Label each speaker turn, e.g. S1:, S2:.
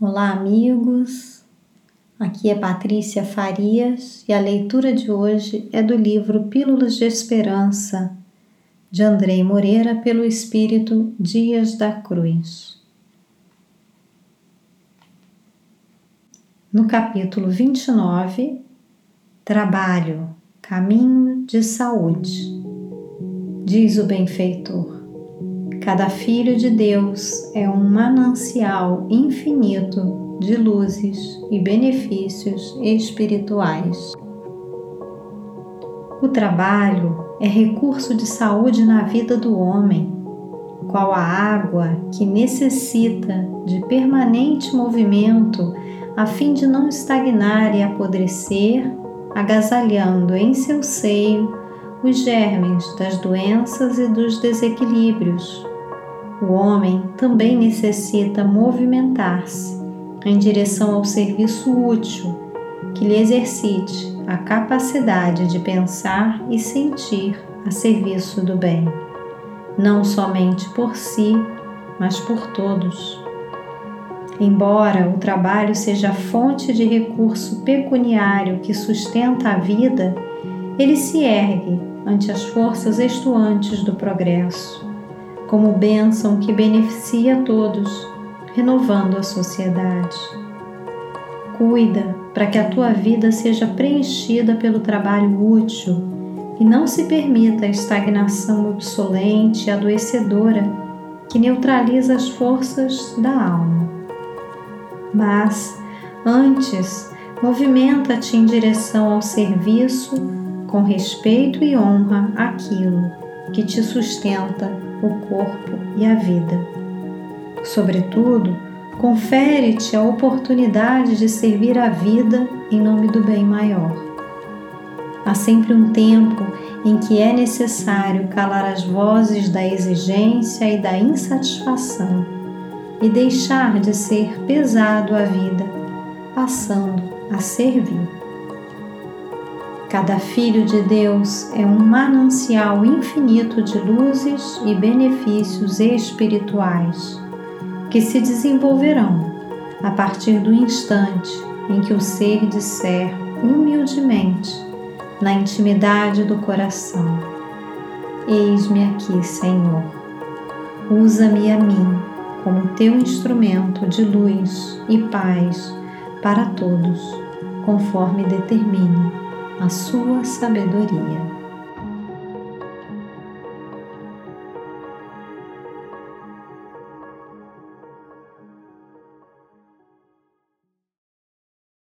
S1: Olá, amigos. Aqui é Patrícia Farias e a leitura de hoje é do livro Pílulas de Esperança, de Andrei Moreira, pelo Espírito Dias da Cruz. No capítulo 29, Trabalho, Caminho de Saúde, diz o benfeitor. Cada filho de Deus é um manancial infinito de luzes e benefícios espirituais. O trabalho é recurso de saúde na vida do homem, qual a água que necessita de permanente movimento a fim de não estagnar e apodrecer, agasalhando em seu seio os germes das doenças e dos desequilíbrios o homem também necessita movimentar-se em direção ao serviço útil que lhe exercite a capacidade de pensar e sentir a serviço do bem, não somente por si, mas por todos. Embora o trabalho seja fonte de recurso pecuniário que sustenta a vida, ele se ergue ante as forças estuantes do progresso como bênção que beneficia a todos, renovando a sociedade. Cuida para que a tua vida seja preenchida pelo trabalho útil e não se permita a estagnação obsolente e adoecedora que neutraliza as forças da alma. Mas, antes, movimenta-te em direção ao serviço com respeito e honra àquilo que te sustenta o corpo e a vida. Sobretudo, confere-te a oportunidade de servir a vida em nome do bem maior. Há sempre um tempo em que é necessário calar as vozes da exigência e da insatisfação e deixar de ser pesado a vida, passando a servir. Cada filho de Deus é um manancial infinito de luzes e benefícios espirituais que se desenvolverão a partir do instante em que o ser disser humildemente, na intimidade do coração: Eis-me aqui, Senhor. Usa-me a mim como teu instrumento de luz e paz para todos, conforme determine a sua sabedoria.